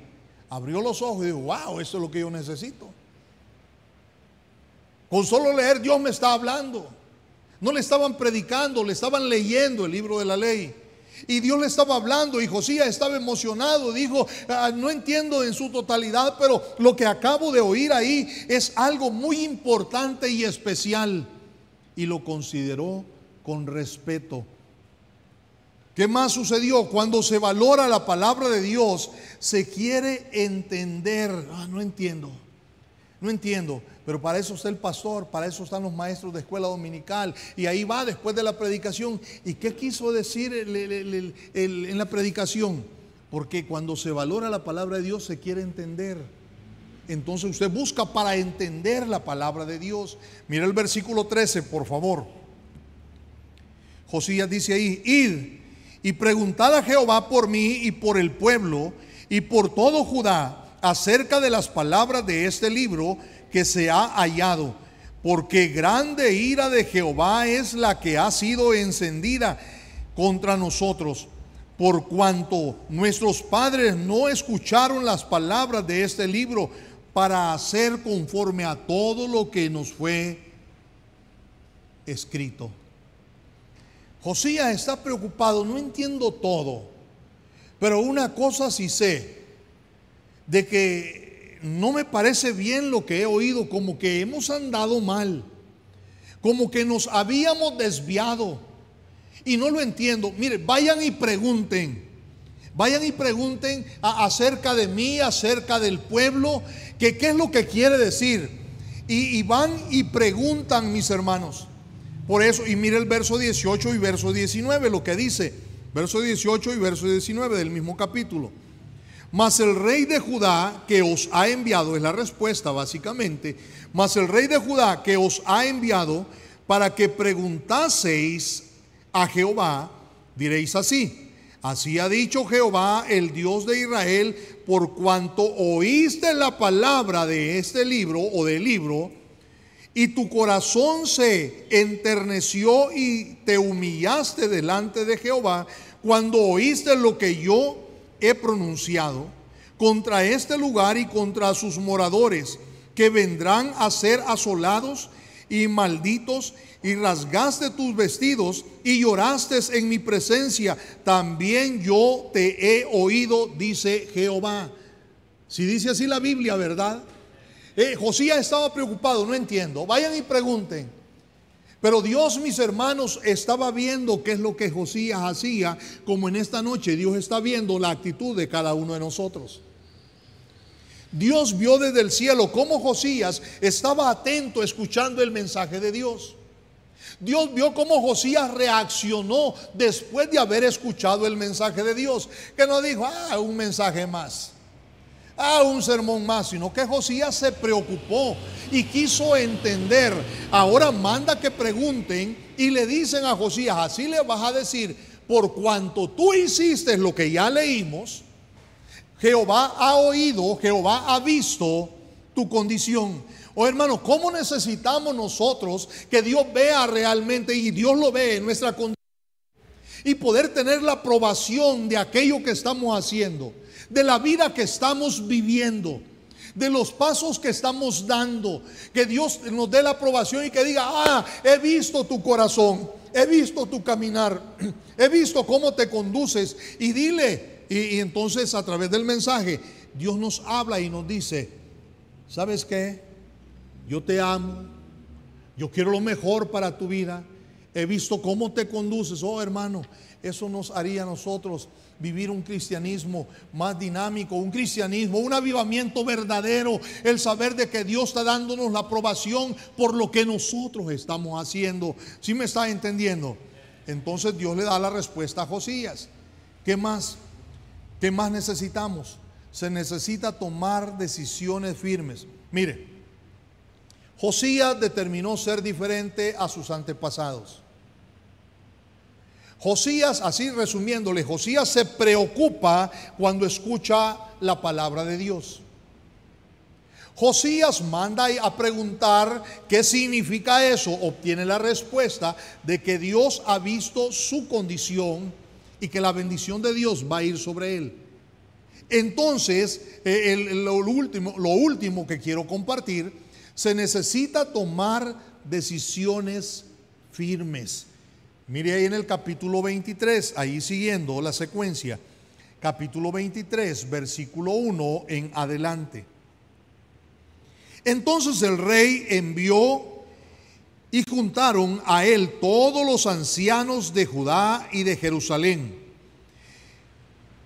abrió los ojos y dijo, wow, eso es lo que yo necesito. Con solo leer Dios me está hablando. No le estaban predicando, le estaban leyendo el libro de la ley. Y Dios le estaba hablando y Josías estaba emocionado. Dijo, ah, no entiendo en su totalidad, pero lo que acabo de oír ahí es algo muy importante y especial. Y lo consideró con respeto. ¿Qué más sucedió? Cuando se valora la palabra de Dios, se quiere entender. Ah, no entiendo. No entiendo. Pero para eso está el pastor, para eso están los maestros de escuela dominical. Y ahí va después de la predicación. ¿Y qué quiso decir en la predicación? Porque cuando se valora la palabra de Dios se quiere entender. Entonces usted busca para entender la palabra de Dios. Mira el versículo 13, por favor. Josías dice ahí, id y preguntad a Jehová por mí y por el pueblo y por todo Judá acerca de las palabras de este libro que se ha hallado, porque grande ira de Jehová es la que ha sido encendida contra nosotros, por cuanto nuestros padres no escucharon las palabras de este libro para hacer conforme a todo lo que nos fue escrito. Josías está preocupado, no entiendo todo, pero una cosa sí sé, de que no me parece bien lo que he oído, como que hemos andado mal, como que nos habíamos desviado. Y no lo entiendo. Mire, vayan y pregunten. Vayan y pregunten acerca de mí, acerca del pueblo, que qué es lo que quiere decir. Y, y, van y preguntan, mis hermanos. Por eso, y mire el verso 18 y verso 19, lo que dice. Verso 18 y verso 19 del mismo capítulo. Mas el rey de Judá que os ha enviado, es la respuesta básicamente, mas el rey de Judá que os ha enviado para que preguntaseis a Jehová, diréis así, así ha dicho Jehová, el Dios de Israel, por cuanto oíste la palabra de este libro o del libro, y tu corazón se enterneció y te humillaste delante de Jehová, cuando oíste lo que yo he pronunciado contra este lugar y contra sus moradores, que vendrán a ser asolados y malditos, y rasgaste tus vestidos y lloraste en mi presencia, también yo te he oído, dice Jehová. Si dice así la Biblia, ¿verdad? Eh, Josías estaba preocupado, no entiendo. Vayan y pregunten. Pero Dios, mis hermanos, estaba viendo qué es lo que Josías hacía, como en esta noche Dios está viendo la actitud de cada uno de nosotros. Dios vio desde el cielo cómo Josías estaba atento escuchando el mensaje de Dios. Dios vio cómo Josías reaccionó después de haber escuchado el mensaje de Dios. Que no dijo, ah, un mensaje más a un sermón más, sino que Josías se preocupó y quiso entender. Ahora manda que pregunten y le dicen a Josías, así le vas a decir, por cuanto tú hiciste lo que ya leímos, Jehová ha oído, Jehová ha visto tu condición. Oh hermano, ¿cómo necesitamos nosotros que Dios vea realmente y Dios lo ve en nuestra condición? Y poder tener la aprobación de aquello que estamos haciendo de la vida que estamos viviendo, de los pasos que estamos dando, que Dios nos dé la aprobación y que diga, ah, he visto tu corazón, he visto tu caminar, [CLEARS THROAT] he visto cómo te conduces y dile, y, entonces a través del mensaje, Dios nos habla y nos dice, ¿sabes qué? Yo te amo, yo quiero lo mejor para tu vida, he visto cómo te conduces, oh hermano, eso nos haría a nosotros vivir un cristianismo más dinámico, un cristianismo, un avivamiento verdadero, el saber de que Dios está dándonos la aprobación por lo que nosotros estamos haciendo. ¿Sí me está entendiendo? Entonces Dios le da la respuesta a Josías. ¿Qué más? ¿Qué más necesitamos? Se necesita tomar decisiones firmes. Mire, Josías determinó ser diferente a sus antepasados. Josías, así resumiéndole, Josías se preocupa cuando escucha la palabra de Dios. Josías manda a preguntar qué significa eso. Obtiene la respuesta de que Dios ha visto su condición y que la bendición de Dios va a ir sobre él. Entonces, eh, lo, último, lo último que quiero compartir, se necesita tomar decisiones firmes. Mire ahí en el capítulo 23, ahí siguiendo la secuencia, capítulo 23, versículo 1 en adelante. Entonces el rey envió y juntaron a él todos los ancianos de Judá y de Jerusalén.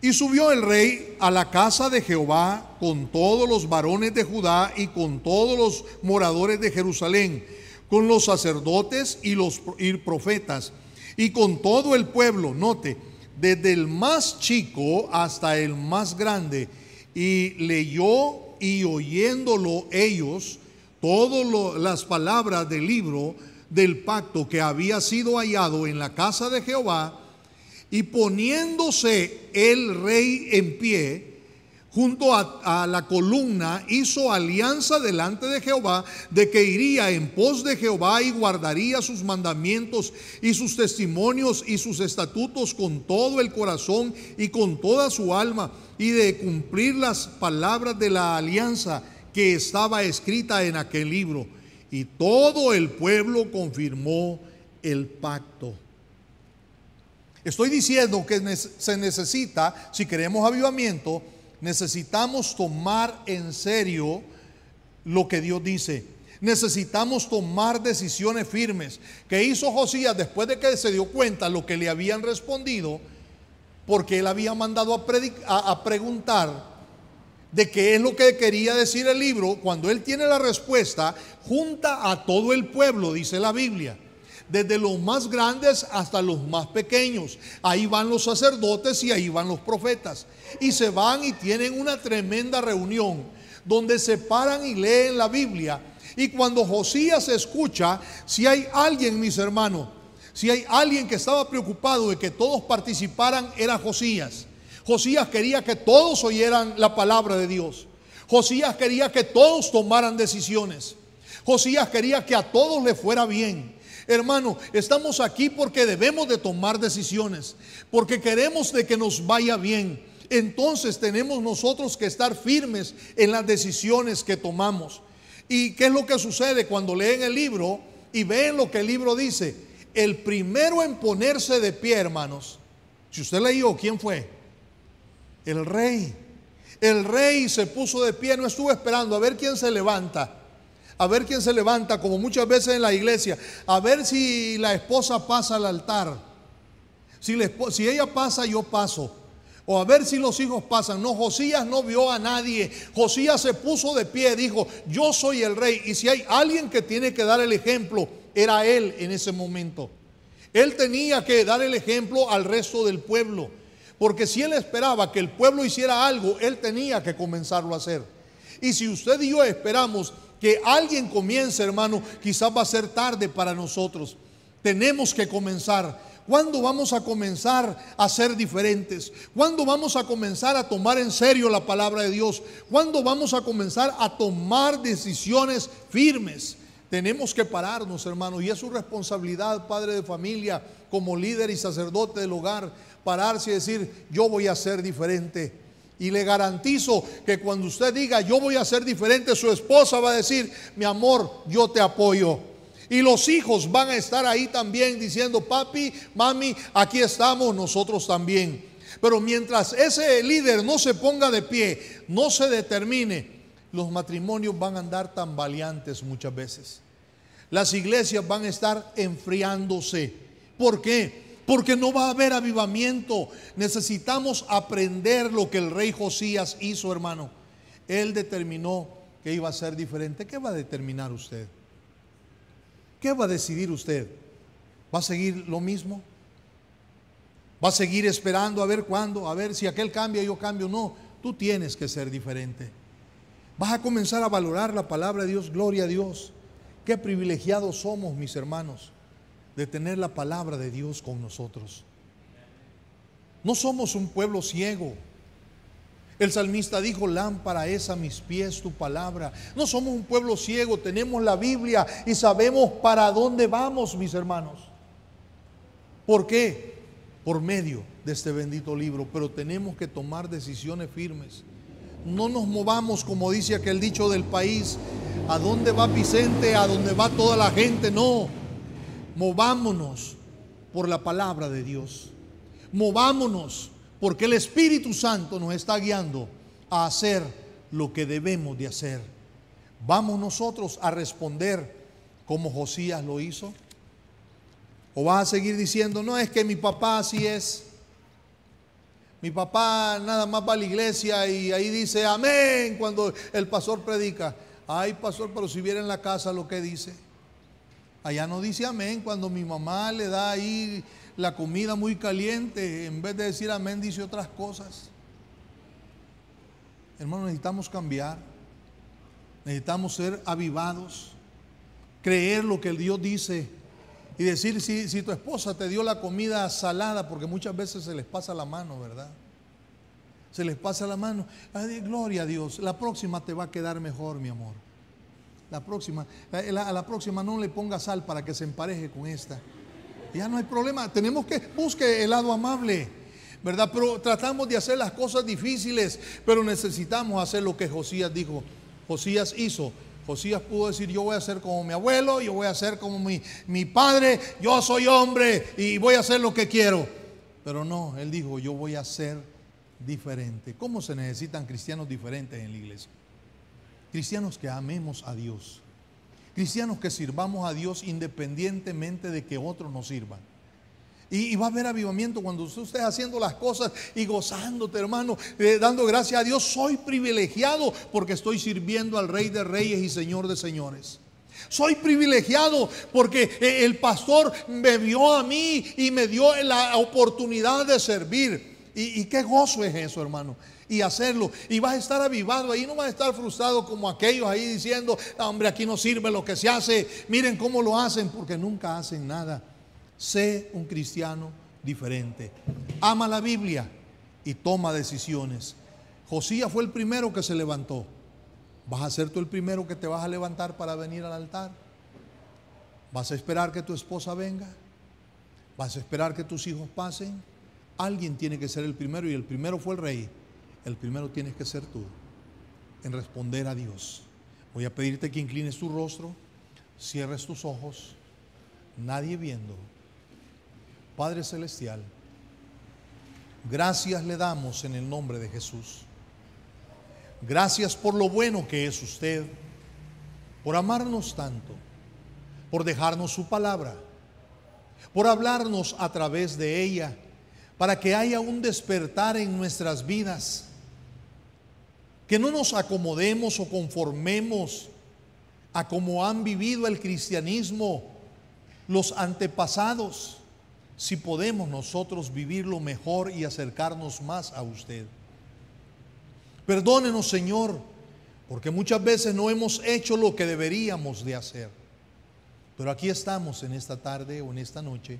Y subió el rey a la casa de Jehová con todos los varones de Judá y con todos los moradores de Jerusalén, con los sacerdotes y los profetas y con todo el pueblo, note, desde el más chico hasta el más grande, y leyó y oyéndolo ellos todas las palabras del libro del pacto que había sido hallado en la casa de Jehová, y poniéndose el rey en pie, junto a, la columna, hizo alianza delante de Jehová de que iría en pos de Jehová y guardaría sus mandamientos y sus testimonios y sus estatutos con todo el corazón y con toda su alma y de cumplir las palabras de la alianza que estaba escrita en aquel libro. Y todo el pueblo confirmó el pacto. Estoy diciendo que se necesita, si queremos avivamiento, necesitamos tomar en serio lo que Dios dice. Necesitamos tomar decisiones firmes. ¿Qué hizo Josías después de que se dio cuenta lo que le habían respondido? Porque él había mandado a, a preguntar de qué es lo que quería decir el libro. Cuando él tiene la respuesta, junta a todo el pueblo, dice la Biblia desde los más grandes hasta los más pequeños. Ahí van los sacerdotes y ahí van los profetas. Y se van y tienen una tremenda reunión donde se paran y leen la Biblia. Y cuando Josías escucha, si hay alguien, mis hermanos, si hay alguien que estaba preocupado de que todos participaran, era Josías. Josías quería que todos oyeran la palabra de Dios. Josías quería que todos tomaran decisiones. Josías quería que a todos le fuera bien. Hermano, estamos aquí porque debemos de tomar decisiones, porque queremos de que nos vaya bien. Entonces tenemos nosotros que estar firmes en las decisiones que tomamos. ¿Y qué es lo que sucede cuando leen el libro y ven lo que el libro dice? El primero en ponerse de pie, hermanos, si usted leyó, ¿quién fue? El rey. El rey se puso de pie, no estuvo esperando a ver quién se levanta a ver quién se levanta, como muchas veces en la iglesia, a ver si la esposa pasa al altar. Si, ella pasa, yo paso. O a ver si los hijos pasan. No, Josías no vio a nadie. Josías se puso de pie, dijo, yo soy el rey. Y si hay alguien que tiene que dar el ejemplo, era él en ese momento. Él tenía que dar el ejemplo al resto del pueblo. Porque si él esperaba que el pueblo hiciera algo, él tenía que comenzarlo a hacer. Y si usted y yo esperamos que alguien comience, hermano, quizás va a ser tarde para nosotros. Tenemos que comenzar. ¿Cuándo vamos a comenzar a ser diferentes? ¿Cuándo vamos a comenzar a tomar en serio la palabra de Dios? ¿Cuándo vamos a comenzar a tomar decisiones firmes? Tenemos que pararnos, hermano, y es su responsabilidad, padre de familia, como líder y sacerdote del hogar, pararse y decir, yo voy a ser diferente. Y le garantizo que cuando usted diga, yo voy a ser diferente, su esposa va a decir, mi amor, yo te apoyo. Y los hijos van a estar ahí también diciendo, papi, mami, aquí estamos nosotros también. Pero mientras ese líder no se ponga de pie, no se determine, los matrimonios van a andar tambaleantes muchas veces. Las iglesias van a estar enfriándose. ¿Por qué? Porque no va a haber avivamiento. Necesitamos aprender lo que el rey Josías hizo, hermano. Él determinó que iba a ser diferente. ¿Qué va a determinar usted? ¿Qué va a decidir usted? ¿Va a seguir lo mismo? ¿Va a seguir esperando a ver cuándo? A ver si aquel cambia, yo cambio. No, tú tienes que ser diferente. Vas a comenzar a valorar la palabra de Dios. Gloria a Dios. Qué privilegiados somos, mis hermanos, de tener la palabra de Dios con nosotros. No somos un pueblo ciego. El salmista dijo, lámpara es a mis pies tu palabra. No somos un pueblo ciego, tenemos la Biblia y sabemos para dónde vamos, mis hermanos. ¿Por qué? Por medio de este bendito libro, pero tenemos que tomar decisiones firmes. No nos movamos como dice aquel dicho del país, a dónde va Vicente, a dónde va toda la gente, no. Movámonos por la palabra de Dios. Movámonos porque el Espíritu Santo nos está guiando a hacer lo que debemos de hacer. ¿Vamos nosotros a responder como Josías lo hizo? ¿O vas a seguir diciendo, no es que mi papá así es? Mi papá nada más va a la iglesia y ahí dice amén cuando el pastor predica. Ay, pastor, pero si viera en la casa lo que dice. Allá no dice amén cuando mi mamá le da ahí la comida muy caliente. En vez de decir amén, dice otras cosas. Hermano, necesitamos cambiar. Necesitamos ser avivados. Creer lo que Dios dice. Y decir, si, si tu esposa te dio la comida salada, porque muchas veces se les pasa la mano, ¿verdad? Se les pasa la mano. Ay, gloria a Dios. La próxima te va a quedar mejor, mi amor. La próxima, a la, próxima no le ponga sal para que se empareje con esta. Ya no hay problema. Tenemos que busque el lado amable. ¿Verdad? Pero tratamos de hacer las cosas difíciles, pero necesitamos hacer lo que Josías dijo. Josías hizo. Josías pudo decir, yo voy a ser como mi abuelo, yo voy a ser como mi, mi padre, yo soy hombre y voy a hacer lo que quiero. Pero no, él dijo, yo voy a ser diferente. ¿Cómo se necesitan cristianos diferentes en la iglesia? Cristianos que amemos a Dios. Cristianos que sirvamos a Dios independientemente de que otros nos sirvan. Y, va a haber avivamiento cuando usted esté haciendo las cosas y gozándote, hermano, eh, dando gracias a Dios. Soy privilegiado porque estoy sirviendo al Rey de Reyes y Señor de Señores. Soy privilegiado porque eh, el pastor me vio a mí y me dio la oportunidad de servir. Y, qué gozo es eso, hermano. Y hacerlo. Y vas a estar avivado ahí. No vas a estar frustrado como aquellos ahí diciendo, hombre, aquí no sirve lo que se hace. Miren cómo lo hacen porque nunca hacen nada. Sé un cristiano diferente. Ama la Biblia y toma decisiones. Josías fue el primero que se levantó. ¿Vas a ser tú el primero que te vas a levantar para venir al altar? ¿Vas a esperar que tu esposa venga? ¿Vas a esperar que tus hijos pasen? Alguien tiene que ser el primero y el primero fue el rey. El primero tienes que ser tú en responder a Dios. Voy a pedirte que inclines tu rostro, cierres tus ojos, nadie viendo. Padre Celestial, gracias le damos en el nombre de Jesús. Gracias por lo bueno que es usted, por amarnos tanto, por dejarnos su palabra, por hablarnos a través de ella, para que haya un despertar en nuestras vidas, que no nos acomodemos o conformemos a cómo han vivido el cristianismo los antepasados, si podemos nosotros vivirlo mejor y acercarnos más a usted. Perdónenos, Señor, porque muchas veces no hemos hecho lo que deberíamos de hacer. Pero aquí estamos en esta tarde o en esta noche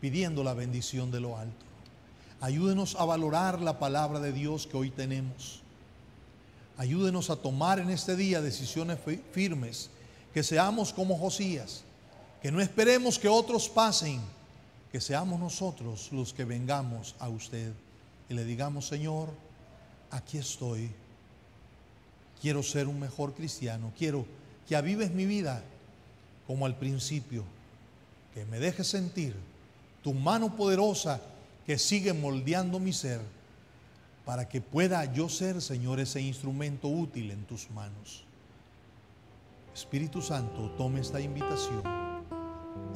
pidiendo la bendición de lo alto. Ayúdenos a valorar la palabra de Dios que hoy tenemos. Ayúdenos a tomar en este día decisiones firmes, que seamos como Josías, que no esperemos que otros pasen, que seamos nosotros los que vengamos a usted. Y le digamos, Señor, aquí estoy, quiero ser un mejor cristiano, quiero que avives mi vida como al principio, que me dejes sentir tu mano poderosa que sigue moldeando mi ser para que pueda yo ser, Señor, ese instrumento útil en tus manos. Espíritu Santo, tome esta invitación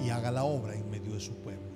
y haga la obra en medio de su pueblo.